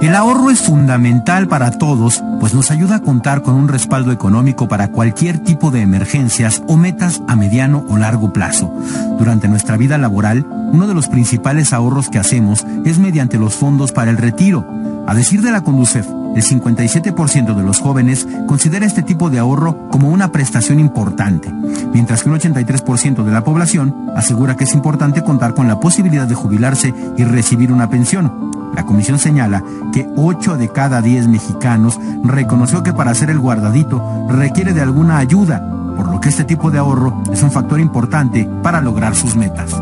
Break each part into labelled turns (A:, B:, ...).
A: El ahorro es fundamental para todos, pues nos ayuda a contar con un respaldo económico para cualquier tipo de emergencias o metas a mediano o largo plazo. Durante nuestra vida laboral, uno de los principales ahorros que hacemos es mediante los fondos para el retiro. A decir de la Conducef, el 57% de los jóvenes considera este tipo de ahorro como una prestación importante, mientras que un 83% de la población asegura que es importante contar con la posibilidad de jubilarse y recibir una pensión. La comisión señala que 8 de cada 10 mexicanos reconoció que para hacer el guardadito requiere de alguna ayuda, por lo que este tipo de ahorro es un factor importante para lograr sus metas.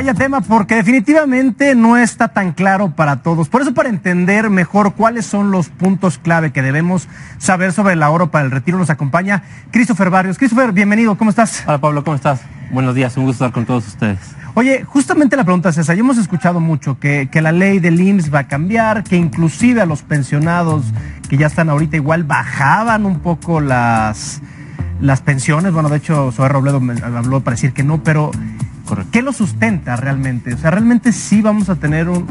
B: Vaya tema, porque definitivamente no está tan claro para todos. Por eso, para entender mejor cuáles son los puntos clave que debemos saber sobre el ahorro para el retiro, nos acompaña Christopher Barrios. Christopher, bienvenido, ¿cómo estás?
C: Hola Pablo, ¿cómo estás? Buenos días, un gusto estar con todos ustedes.
B: Oye, justamente la pregunta es esa. Ya hemos escuchado mucho que, que la ley del IMSS va a cambiar, que inclusive a los pensionados que ya están ahorita igual bajaban un poco las, las pensiones. Bueno, de hecho, Zoé Robledo me habló para decir que no, pero ¿Qué lo sustenta realmente? O sea, ¿realmente sí vamos a tener un,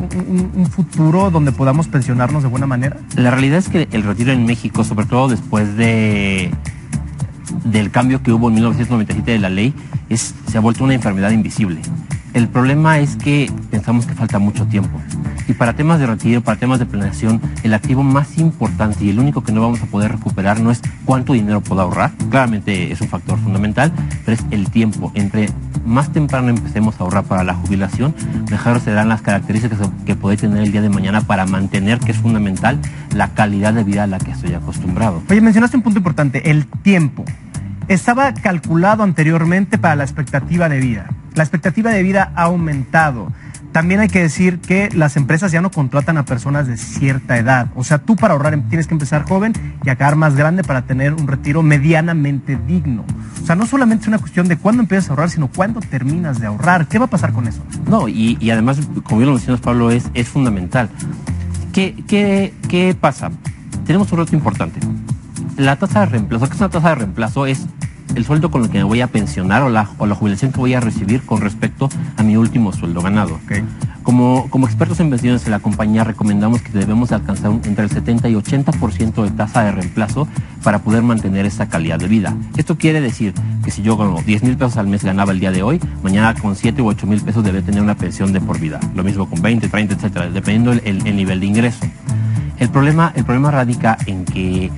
B: futuro donde podamos pensionarnos de buena manera?
C: La realidad es que el retiro en México, sobre todo después de del cambio que hubo en 1997 de la ley, es, se ha vuelto una enfermedad invisible. El problema es que pensamos que falta mucho tiempo. Y para temas de retiro, para temas de planeación, el activo más importante y el único que no vamos a poder recuperar no es cuánto dinero puedo ahorrar, claramente es un factor fundamental, pero es el tiempo. Entre más temprano empecemos a ahorrar para la jubilación, mejor serán las características que puede tener el día de mañana para mantener, que es fundamental, la calidad de vida a la que estoy acostumbrado.
B: Oye, mencionaste un punto importante, el tiempo. Estaba calculado anteriormente para la expectativa de vida. La expectativa de vida ha aumentado. También hay que decir que las empresas ya no contratan a personas de cierta edad. O sea, tú para ahorrar tienes que empezar joven y acabar más grande para tener un retiro medianamente digno. O sea, no solamente es una cuestión de cuándo empiezas a ahorrar, sino cuándo terminas de ahorrar. ¿Qué va a pasar con eso?
C: No, y, además, como bien lo mencionas, Pablo, es, es fundamental. ¿Qué, qué, qué pasa? Tenemos un reto importante. La tasa de reemplazo, ¿qué es una tasa de reemplazo? Es el sueldo con el que me voy a pensionar o la, o la jubilación que voy a recibir con respecto a mi último sueldo ganado. Como, como expertos en pensiones en la compañía recomendamos que debemos alcanzar entre el 70 y 80% de tasa de reemplazo para poder mantener esa calidad de vida. Esto quiere decir que si yo con 10 mil pesos al mes ganaba el día de hoy, mañana con 7 u 8 mil pesos debe tener una pensión de por vida. Lo mismo con 20, 30, etcétera, dependiendo el, el nivel de ingreso. El problema, el problema radica en que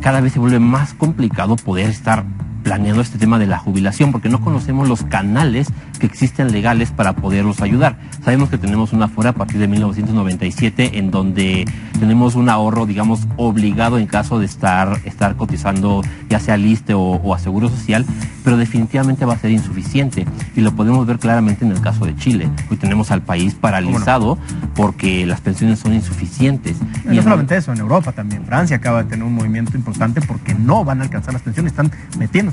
C: cada vez se vuelve más complicado poder estar planeando este tema de la jubilación, porque no conocemos los canales que existen legales para poderlos ayudar. Sabemos que tenemos una fuera a partir de 1997 en donde tenemos un ahorro, digamos, obligado en caso de estar, estar cotizando ya sea al ISTE o, a Seguro Social, pero definitivamente va a ser insuficiente y lo podemos ver claramente en el caso de Chile. Hoy tenemos al país paralizado porque las pensiones son insuficientes.
B: Y no solamente eso, en Europa también. Francia acaba de tener un movimiento importante porque no van a alcanzar las pensiones, están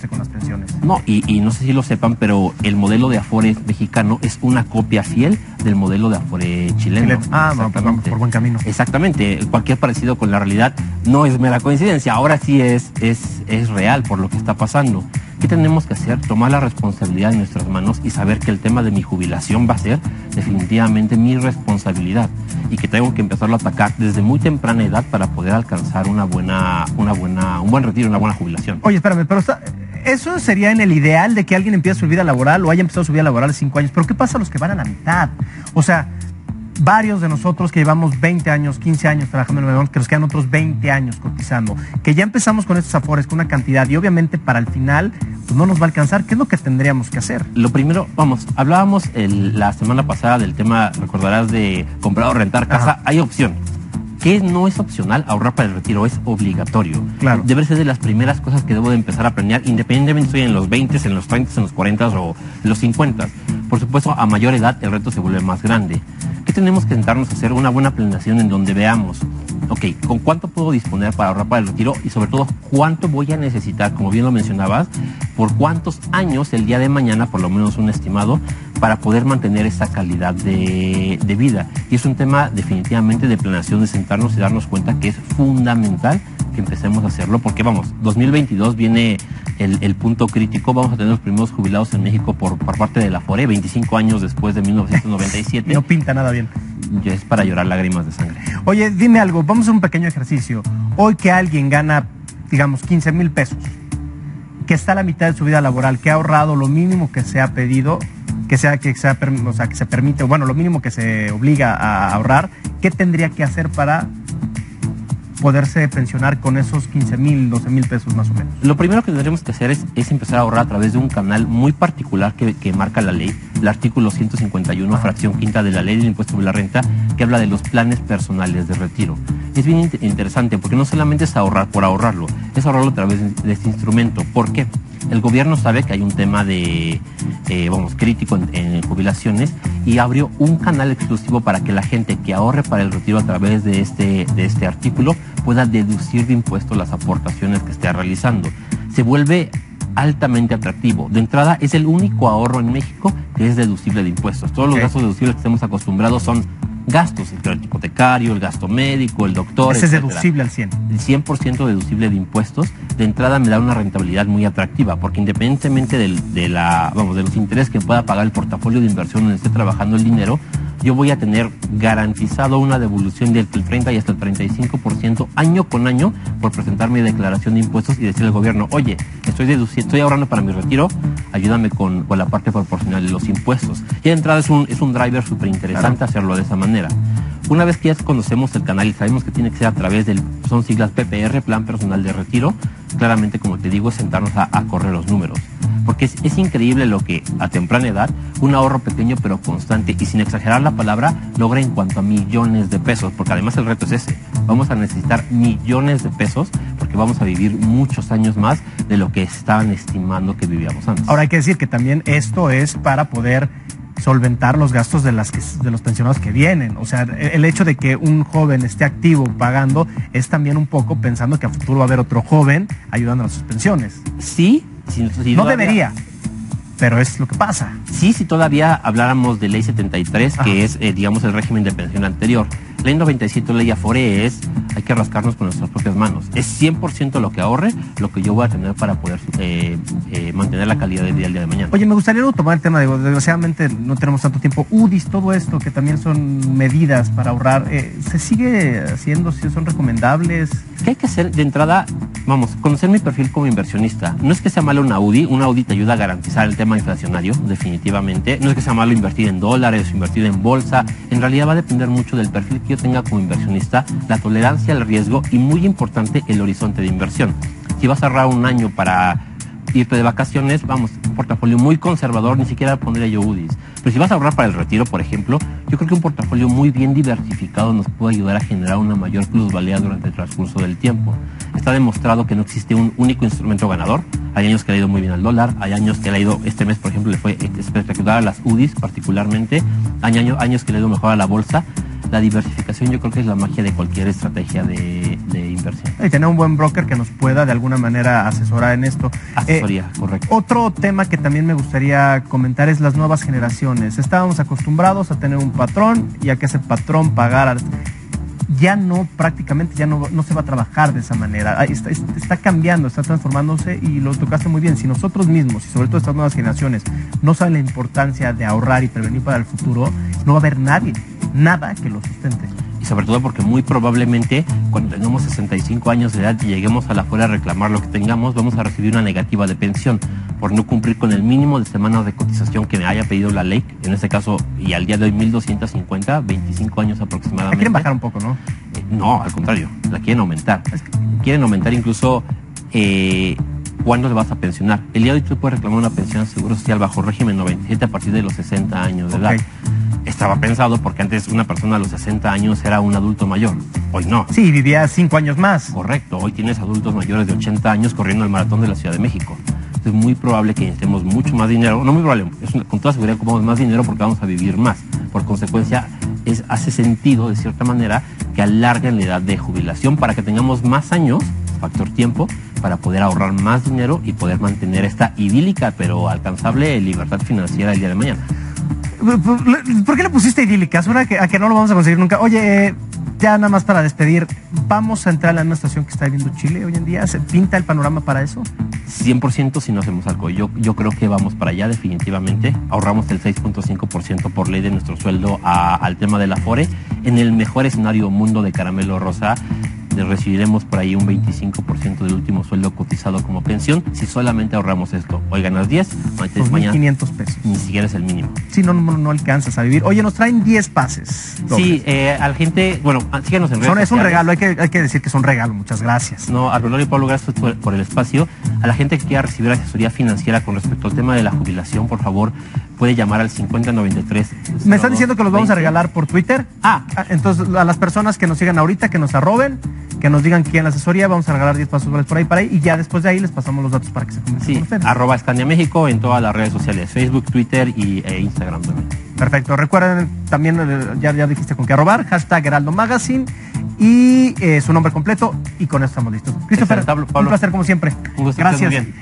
B: con las pensiones.
C: No, y, no sé si lo sepan, pero el modelo de Afore mexicano es una copia fiel del modelo de Afore chileno.
B: Ah, no, perdón, por buen camino.
C: Exactamente, cualquier parecido con la realidad no es mera coincidencia, ahora sí es, es, es real por lo que está pasando. ¿Qué tenemos que hacer? Tomar la responsabilidad en nuestras manos y saber que el tema de mi jubilación va a ser definitivamente mi responsabilidad y que tengo que empezarlo a atacar desde muy temprana edad para poder alcanzar una buena, una buena, un buen retiro, una buena jubilación.
B: Oye, espérame, pero eso sería en el ideal de que alguien empiece su vida laboral o haya empezado su vida laboral cinco años. Pero ¿qué pasa a los que van a la mitad? O sea, varios de nosotros que llevamos 20 años, 15 años trabajando en el Nuevo que nos quedan otros 20 años cotizando, que ya empezamos con estos afores, con una cantidad y obviamente para el final pues no nos va a alcanzar. ¿Qué es lo que tendríamos que hacer?
C: Lo primero, vamos, hablábamos la semana pasada del tema, recordarás, de comprar o rentar casa. Hay opción. ¿Qué no es opcional? Ahorrar para el retiro es obligatorio.
B: Claro.
C: Debe ser de las primeras cosas que debo de empezar a planear, independientemente si estoy en los 20, en los 30, en los 40 o en los 50. Por supuesto, a mayor edad el reto se vuelve más grande. ¿Qué tenemos que sentarnos a hacer? Una buena planeación en donde veamos, ok, ¿con cuánto puedo disponer para ahorrar para el retiro? Y sobre todo, ¿cuánto voy a necesitar, como bien lo mencionabas, por cuántos años el día de mañana, por lo menos un estimado, para poder mantener esa calidad de, de vida. Y es un tema definitivamente de planeación, de sentarnos y darnos cuenta que es fundamental que empecemos a hacerlo, porque vamos, 2022 viene el, el, punto crítico, vamos a tener los primeros jubilados en México por, por parte de la FORE, 25 años después de 1997.
B: no pinta nada bien.
C: Es para llorar lágrimas de sangre.
B: Oye, dime algo, vamos a hacer un pequeño ejercicio. Hoy que alguien gana, digamos, 15 mil pesos, que está a la mitad de su vida laboral, que ha ahorrado lo mínimo que se ha pedido, que sea que sea o sea, que se permite, bueno, lo mínimo que se obliga a ahorrar, ¿qué tendría que hacer para poderse pensionar con esos 15 mil, 12 mil pesos más o menos?
C: Lo primero que tendríamos que hacer es, es empezar a ahorrar a través de un canal muy particular que, que marca la ley, el artículo 151, fracción quinta de la ley del impuesto sobre la renta, que habla de los planes personales de retiro. Es bien interesante porque no solamente es ahorrar por ahorrarlo, es ahorrarlo a través de este instrumento. ¿Por qué? El gobierno sabe que hay un tema de, eh, vamos, crítico en, en, jubilaciones y abrió un canal exclusivo para que la gente que ahorre para el retiro a través de este, de este artículo pueda deducir de impuestos las aportaciones que esté realizando. Se vuelve altamente atractivo. De entrada, es el único ahorro en México que es deducible de impuestos. Todos los gastos deducibles que estamos acostumbrados son gastos, el crédito hipotecario, el gasto médico, el doctor.
B: Ese es deducible al 100.
C: El 100% deducible de impuestos, de entrada me da una rentabilidad muy atractiva, porque independientemente del, de, la, vamos, de los intereses que pueda pagar el portafolio de inversión donde esté trabajando el dinero, yo voy a tener garantizado una devolución del 30 y hasta el 35% año con año por presentar mi declaración de impuestos y decirle al gobierno, oye, estoy deduciendo, estoy ahorrando para mi retiro, ayúdame con, con, la parte proporcional de los impuestos. Y de entrada es un, es un driver súper interesante claro. hacerlo de esa manera. Una vez que ya conocemos el canal y sabemos que tiene que ser a través del, son siglas PPR, Plan Personal de Retiro, claramente, como te digo, es sentarnos a, a correr los números. Porque es, es, increíble lo que a temprana edad, un ahorro pequeño pero constante y sin exagerar la palabra, logra en cuanto a millones de pesos. Porque además el reto es ese. Vamos a necesitar millones de pesos porque vamos a vivir muchos años más de lo que estaban estimando que vivíamos antes.
B: Ahora hay que decir que también esto es para poder solventar los gastos de, las que, de los pensionados que vienen. O sea, el hecho de que un joven esté activo pagando es también un poco pensando que a futuro va a haber otro joven ayudando a sus pensiones.
C: Sí, si, si
B: no debería. Pero es lo que pasa.
C: Sí, si todavía habláramos de ley 73, Ajá. que es, eh, digamos, el régimen de pensión anterior. Ley 97, ley Afore, es, hay que rascarnos con nuestras propias manos. Es 100% lo que ahorre, lo que yo voy a tener para poder eh, eh, mantener la calidad de vida el día de mañana.
B: Oye, me gustaría tomar el tema, de, desgraciadamente no tenemos tanto tiempo. UDIs, todo esto, que también son medidas para ahorrar, eh, ¿se sigue haciendo? ¿Son recomendables?
C: ¿Qué hay que hacer de entrada? Vamos, conocer mi perfil como inversionista. No es que sea malo una UDI, una UDI te ayuda a garantizar el tema inflacionario, definitivamente. No es que sea malo invertir en dólares, invertir en bolsa. En realidad va a depender mucho del perfil que yo tenga como inversionista, la tolerancia al riesgo y muy importante el horizonte de inversión. Si vas a ahorrar un año para irte de vacaciones, vamos, un portafolio muy conservador, ni siquiera pondría yo UDIs. Pero si vas a ahorrar para el retiro, por ejemplo, yo creo que un portafolio muy bien diversificado nos puede ayudar a generar una mayor plusvalía durante el transcurso del tiempo. Está demostrado que no existe un único instrumento ganador. Hay años que le ha ido muy bien al dólar, hay años que le ha ido, este mes por ejemplo le fue espectacular a las UDIs particularmente, hay años, años que le ha ido mejor a la bolsa la diversificación yo creo que es la magia de cualquier estrategia de, de inversión.
B: Y tener un buen broker que nos pueda de alguna manera asesorar en esto.
C: Asesoría, eh, correcto.
B: Otro tema que también me gustaría comentar es las nuevas generaciones. Estábamos acostumbrados a tener un patrón y a que ese patrón pagara ya no, prácticamente ya no, no, se va a trabajar de esa manera. Está, está, cambiando, está transformándose y lo tocaste muy bien. Si nosotros mismos y sobre todo estas nuevas generaciones no saben la importancia de ahorrar y prevenir para el futuro, no va a haber nadie, nada que lo sustente.
C: Y sobre todo porque muy probablemente cuando tengamos 65 años de edad y lleguemos a la fuera a reclamar lo que tengamos, vamos a recibir una negativa de pensión por no cumplir con el mínimo de semanas de cotización que me haya pedido la ley, en este caso, y al día de hoy 1.250, 25 años aproximadamente.
B: La quieren bajar un poco, ¿no?
C: Eh, no, al contrario, la quieren aumentar. Quieren aumentar incluso eh, cuándo le vas a pensionar. El día de hoy tú puedes reclamar una pensión de seguro social bajo régimen 97 a partir de los 60 años de okay. edad estaba pensado porque antes una persona a los 60 años era un adulto mayor. Hoy no.
B: Sí, vivía 5 años más.
C: Correcto. Hoy tienes adultos mayores de 80 años corriendo el maratón de la Ciudad de México. Es muy probable que necesitemos mucho más dinero. No muy probable, es una, con toda seguridad ocupamos más dinero porque vamos a vivir más. Por consecuencia, es, hace sentido, de cierta manera, que alarguen la edad de jubilación para que tengamos más años, factor tiempo, para poder ahorrar más dinero y poder mantener esta idílica pero alcanzable libertad financiera el día de mañana.
B: ¿Por qué le pusiste idílica? Suena que, a que no lo vamos a conseguir nunca. Oye, ya nada más para despedir, ¿vamos a entrar a la misma situación que está viviendo Chile hoy en día? ¿Se pinta el panorama para eso?
C: 100% si no hacemos algo. Yo, yo creo que vamos para allá definitivamente. Ahorramos el 6.5% por ley de nuestro sueldo al tema del Afore. En el mejor escenario mundo de caramelo rosa, recibiremos por ahí un 25% del último sueldo cotizado como pensión si solamente ahorramos esto. Hoy ganas 10, mañana, mañana
B: 2.500 pesos.
C: ni siquiera es el mínimo.
B: Si no, no, no alcanzas a vivir. Oye, nos traen 10 pases.
C: Sí, eh, a la gente, bueno, ah, síganos en redes
B: Son- es un regalo, hay que, hay que decir que es un regalo. Muchas gracias.
C: No, Arbelor y Pablo, gracias por, por el espacio. A la gente que quiera recibir asesoría financiera con respecto al tema de la jubilación, por favor, puede llamar al 5093.
B: Me están diciendo que los vamos a
C: 20.
B: regalar por Twitter.
C: Ah.
B: entonces a las personas que nos sigan ahorita, que nos arroben, que nos digan quién la asesoría, vamos a regalar 10 pasos dobles por ahí para ahí y ya después de ahí les pasamos los datos para que se comuniquen
C: Sí,
B: con ustedes.
C: arroba Escania México en todas las redes sociales, Facebook, Twitter y, e Instagram también.
B: Perfecto. Recuerden también, eh, ya, ya dijiste con qué arrobar, hashtag Heraldo Magazine y eh, su nombre completo y con eso estamos listos. Christopher,
C: Excelente, Pablo,
B: un
C: Pablo.
B: placer como siempre.
C: Un gusto,
B: Gracias.
C: muy bien.